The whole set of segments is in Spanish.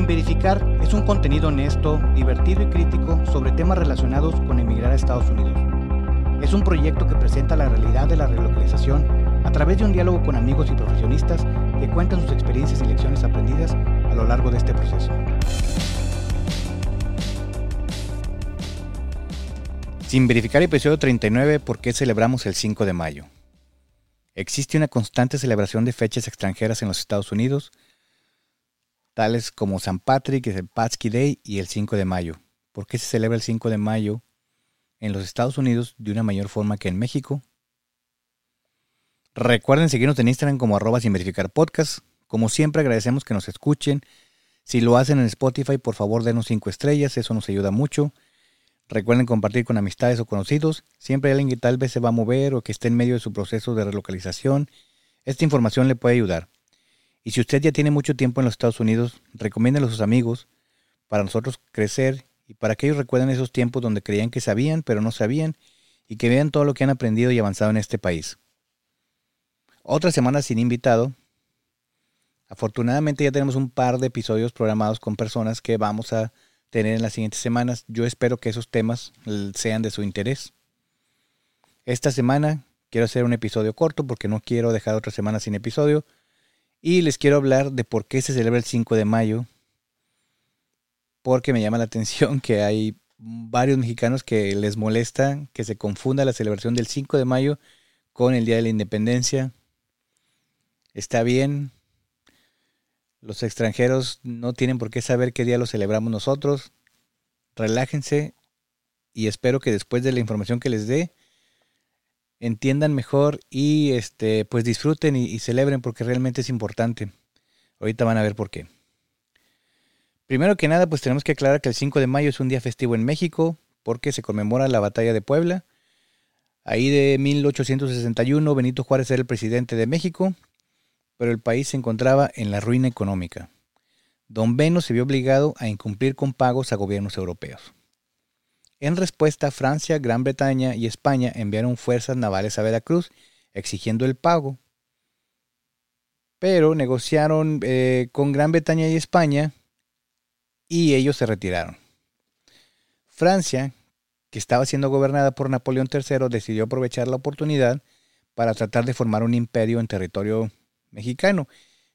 Sin verificar es un contenido honesto, divertido y crítico sobre temas relacionados con emigrar a Estados Unidos. Es un proyecto que presenta la realidad de la relocalización a través de un diálogo con amigos y profesionistas que cuentan sus experiencias y lecciones aprendidas a lo largo de este proceso. Sin verificar episodio 39, ¿por qué celebramos el 5 de mayo? Existe una constante celebración de fechas extranjeras en los Estados Unidos, tales como San Patrick, el Patsky Day y el 5 de mayo. ¿Por qué se celebra el 5 de mayo en los Estados Unidos de una mayor forma que en México? Recuerden seguirnos en Instagram como arroba sin verificar podcast. Como siempre agradecemos que nos escuchen. Si lo hacen en Spotify, por favor denos 5 estrellas, eso nos ayuda mucho. Recuerden compartir con amistades o conocidos. Siempre hay alguien que tal vez se va a mover o que esté en medio de su proceso de relocalización. Esta información le puede ayudar. Y si usted ya tiene mucho tiempo en los Estados Unidos, recomiéndelo a sus amigos para nosotros crecer y para que ellos recuerden esos tiempos donde creían que sabían, pero no sabían, y que vean todo lo que han aprendido y avanzado en este país. Otra semana sin invitado. Afortunadamente ya tenemos un par de episodios programados con personas que vamos a tener en las siguientes semanas. Yo espero que esos temas sean de su interés. Esta semana quiero hacer un episodio corto porque no quiero dejar otra semana sin episodio. Y les quiero hablar de por qué se celebra el 5 de mayo. Porque me llama la atención que hay varios mexicanos que les molesta que se confunda la celebración del 5 de mayo con el Día de la Independencia. Está bien. Los extranjeros no tienen por qué saber qué día lo celebramos nosotros. Relájense y espero que después de la información que les dé entiendan mejor y este, pues disfruten y, celebren porque realmente es importante. Ahorita van a ver por qué. Primero que nada, pues tenemos que aclarar que el 5 de mayo es un día festivo en México porque se conmemora la batalla de Puebla. Ahí de 1861 Benito Juárez era el presidente de México, pero el país se encontraba en la ruina económica. Don Beno se vio obligado a incumplir con pagos a gobiernos europeos. En respuesta, Francia, Gran Bretaña y España enviaron fuerzas navales a Veracruz exigiendo el pago. Pero negociaron eh, con Gran Bretaña y España y ellos se retiraron. Francia, que estaba siendo gobernada por Napoleón III, decidió aprovechar la oportunidad para tratar de formar un imperio en territorio mexicano.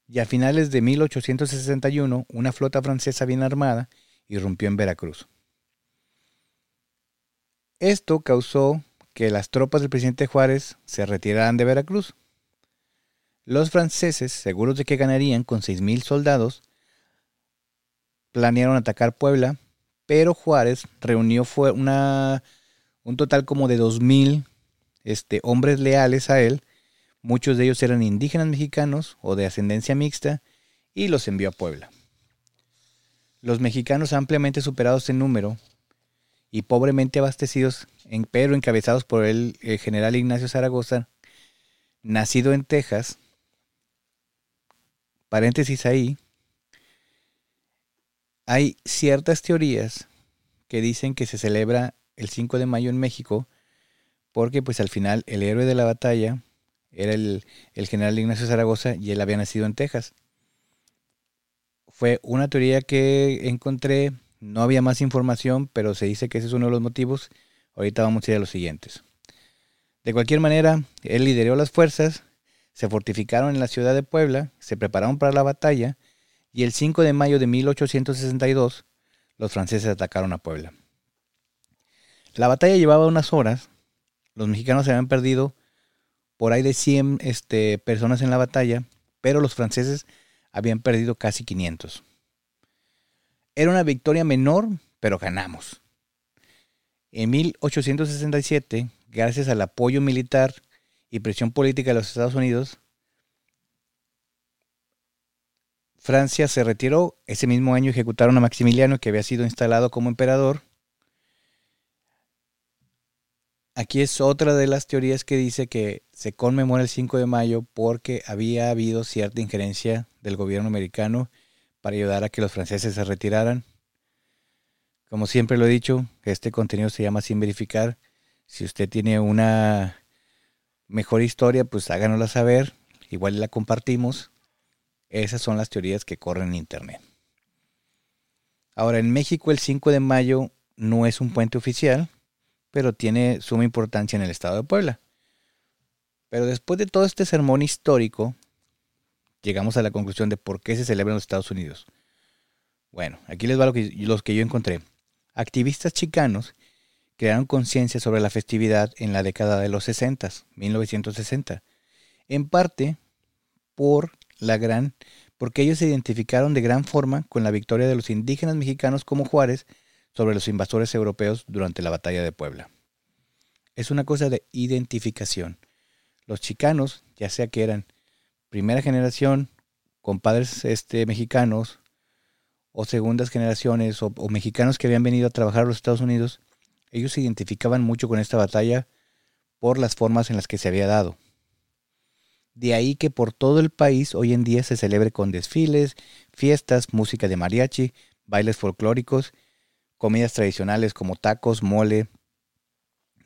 Y a finales de 1861, una flota francesa bien armada irrumpió en Veracruz. Esto causó que las tropas del presidente Juárez se retiraran de Veracruz. Los franceses, seguros de que ganarían con 6.000 soldados, planearon atacar Puebla, pero Juárez reunió un total como de 2.000 este, hombres leales a él, muchos de ellos eran indígenas mexicanos o de ascendencia mixta, y los envió a Puebla. Los mexicanos ampliamente superados en número y pobremente abastecidos, pero encabezados por el, general Ignacio Zaragoza, nacido en Texas, paréntesis ahí, hay ciertas teorías que dicen que se celebra el 5 de mayo en México porque pues al final el héroe de la batalla era el, el, general Ignacio Zaragoza y él había nacido en Texas. Fue una teoría que encontré no había más información, pero se dice que ese es uno de los motivos. Ahorita vamos a ir a los siguientes. De cualquier manera, él lideró las fuerzas, se fortificaron en la ciudad de Puebla, se prepararon para la batalla y el 5 de mayo de 1862 los franceses atacaron a Puebla. La batalla llevaba unas horas, los mexicanos se habían perdido por ahí de 100 este, personas en la batalla, pero los franceses habían perdido casi 500. Era una victoria menor, pero ganamos. En 1867, gracias al apoyo militar y presión política de los Estados Unidos, Francia se retiró. Ese mismo año ejecutaron a Maximiliano, que había sido instalado como emperador. Aquí es otra de las teorías que dice que se conmemora el 5 de mayo porque había habido cierta injerencia del gobierno americano para ayudar a que los franceses se retiraran. Como siempre lo he dicho, este contenido se llama Sin Verificar. Si usted tiene una mejor historia, pues háganosla saber. Igual la compartimos. Esas son las teorías que corren en Internet. Ahora, en México el 5 de mayo no es un puente oficial, pero tiene suma importancia en el estado de Puebla. Pero después de todo este sermón histórico, llegamos a la conclusión de por qué se celebra en los Estados Unidos. Bueno, aquí les va lo que, los que yo encontré. Activistas chicanos crearon conciencia sobre la festividad en la década de los 60, 1960, en parte por la gran porque ellos se identificaron de gran forma con la victoria de los indígenas mexicanos como Juárez sobre los invasores europeos durante la batalla de Puebla. Es una cosa de identificación. Los chicanos, ya sea que eran primera generación, con padres este, mexicanos, o segundas generaciones, o, o mexicanos que habían venido a trabajar a los Estados Unidos, ellos se identificaban mucho con esta batalla por las formas en las que se había dado. De ahí que por todo el país hoy en día se celebre con desfiles, fiestas, música de mariachi, bailes folclóricos, comidas tradicionales como tacos, mole,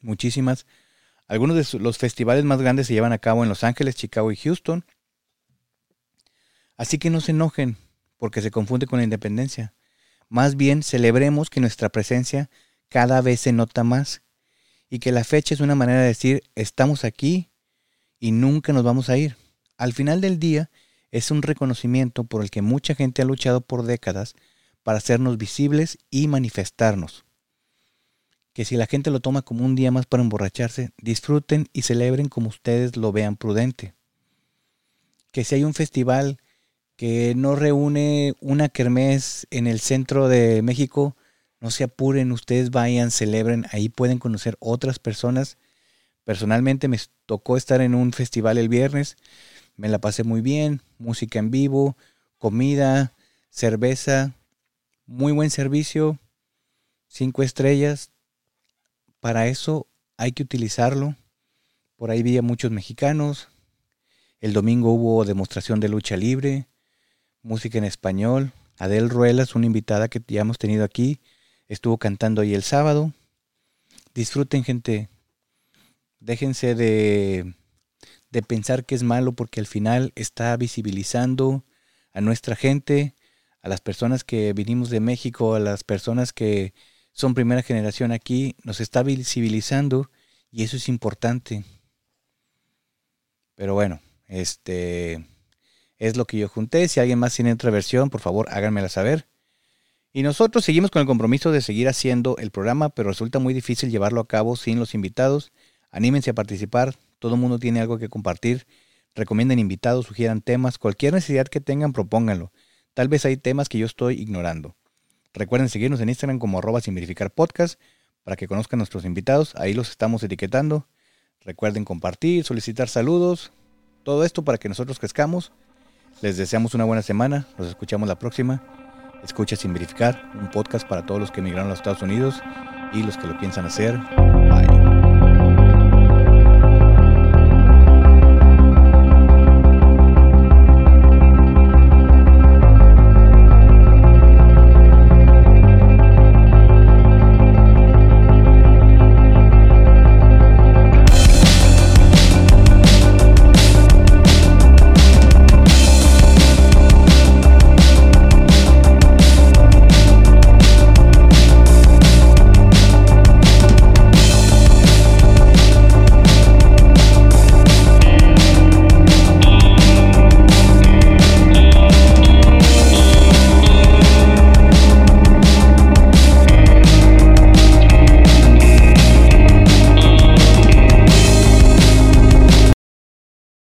muchísimas. Algunos de los festivales más grandes se llevan a cabo en Los Ángeles, Chicago y Houston. Así que no se enojen porque se confunde con la independencia. Más bien celebremos que nuestra presencia cada vez se nota más y que la fecha es una manera de decir estamos aquí y nunca nos vamos a ir. Al final del día es un reconocimiento por el que mucha gente ha luchado por décadas para hacernos visibles y manifestarnos. Que si la gente lo toma como un día más para emborracharse, disfruten y celebren como ustedes lo vean prudente. Que si hay un festival que no reúne una kermés en el centro de México, no se apuren, ustedes vayan, celebren, ahí pueden conocer otras personas. Personalmente me tocó estar en un festival el viernes, me la pasé muy bien, música en vivo, comida, cerveza, muy buen servicio, cinco estrellas. Para eso hay que utilizarlo. Por ahí vi a muchos mexicanos. El domingo hubo demostración de lucha libre, música en español. Adel Ruelas, una invitada que ya hemos tenido aquí, estuvo cantando ahí el sábado. Disfruten, gente. Déjense de, de pensar que es malo porque al final está visibilizando a nuestra gente, a las personas que vinimos de México, a las personas que son primera generación aquí, nos está visibilizando y eso es importante. Pero bueno, este es lo que yo junté. Si alguien más tiene otra versión, por favor háganmela saber. Y nosotros seguimos con el compromiso de seguir haciendo el programa, pero resulta muy difícil llevarlo a cabo sin los invitados. Anímense a participar, todo el mundo tiene algo que compartir. Recomienden invitados, sugieran temas, cualquier necesidad que tengan, propónganlo. Tal vez hay temas que yo estoy ignorando. Recuerden seguirnos en Instagram como arroba sin verificar para que conozcan nuestros invitados. Ahí los estamos etiquetando. Recuerden compartir, solicitar saludos. Todo esto para que nosotros crezcamos. Les deseamos una buena semana. Los escuchamos la próxima. Escucha sin verificar, un podcast para todos los que emigraron a los Estados Unidos y los que lo piensan hacer.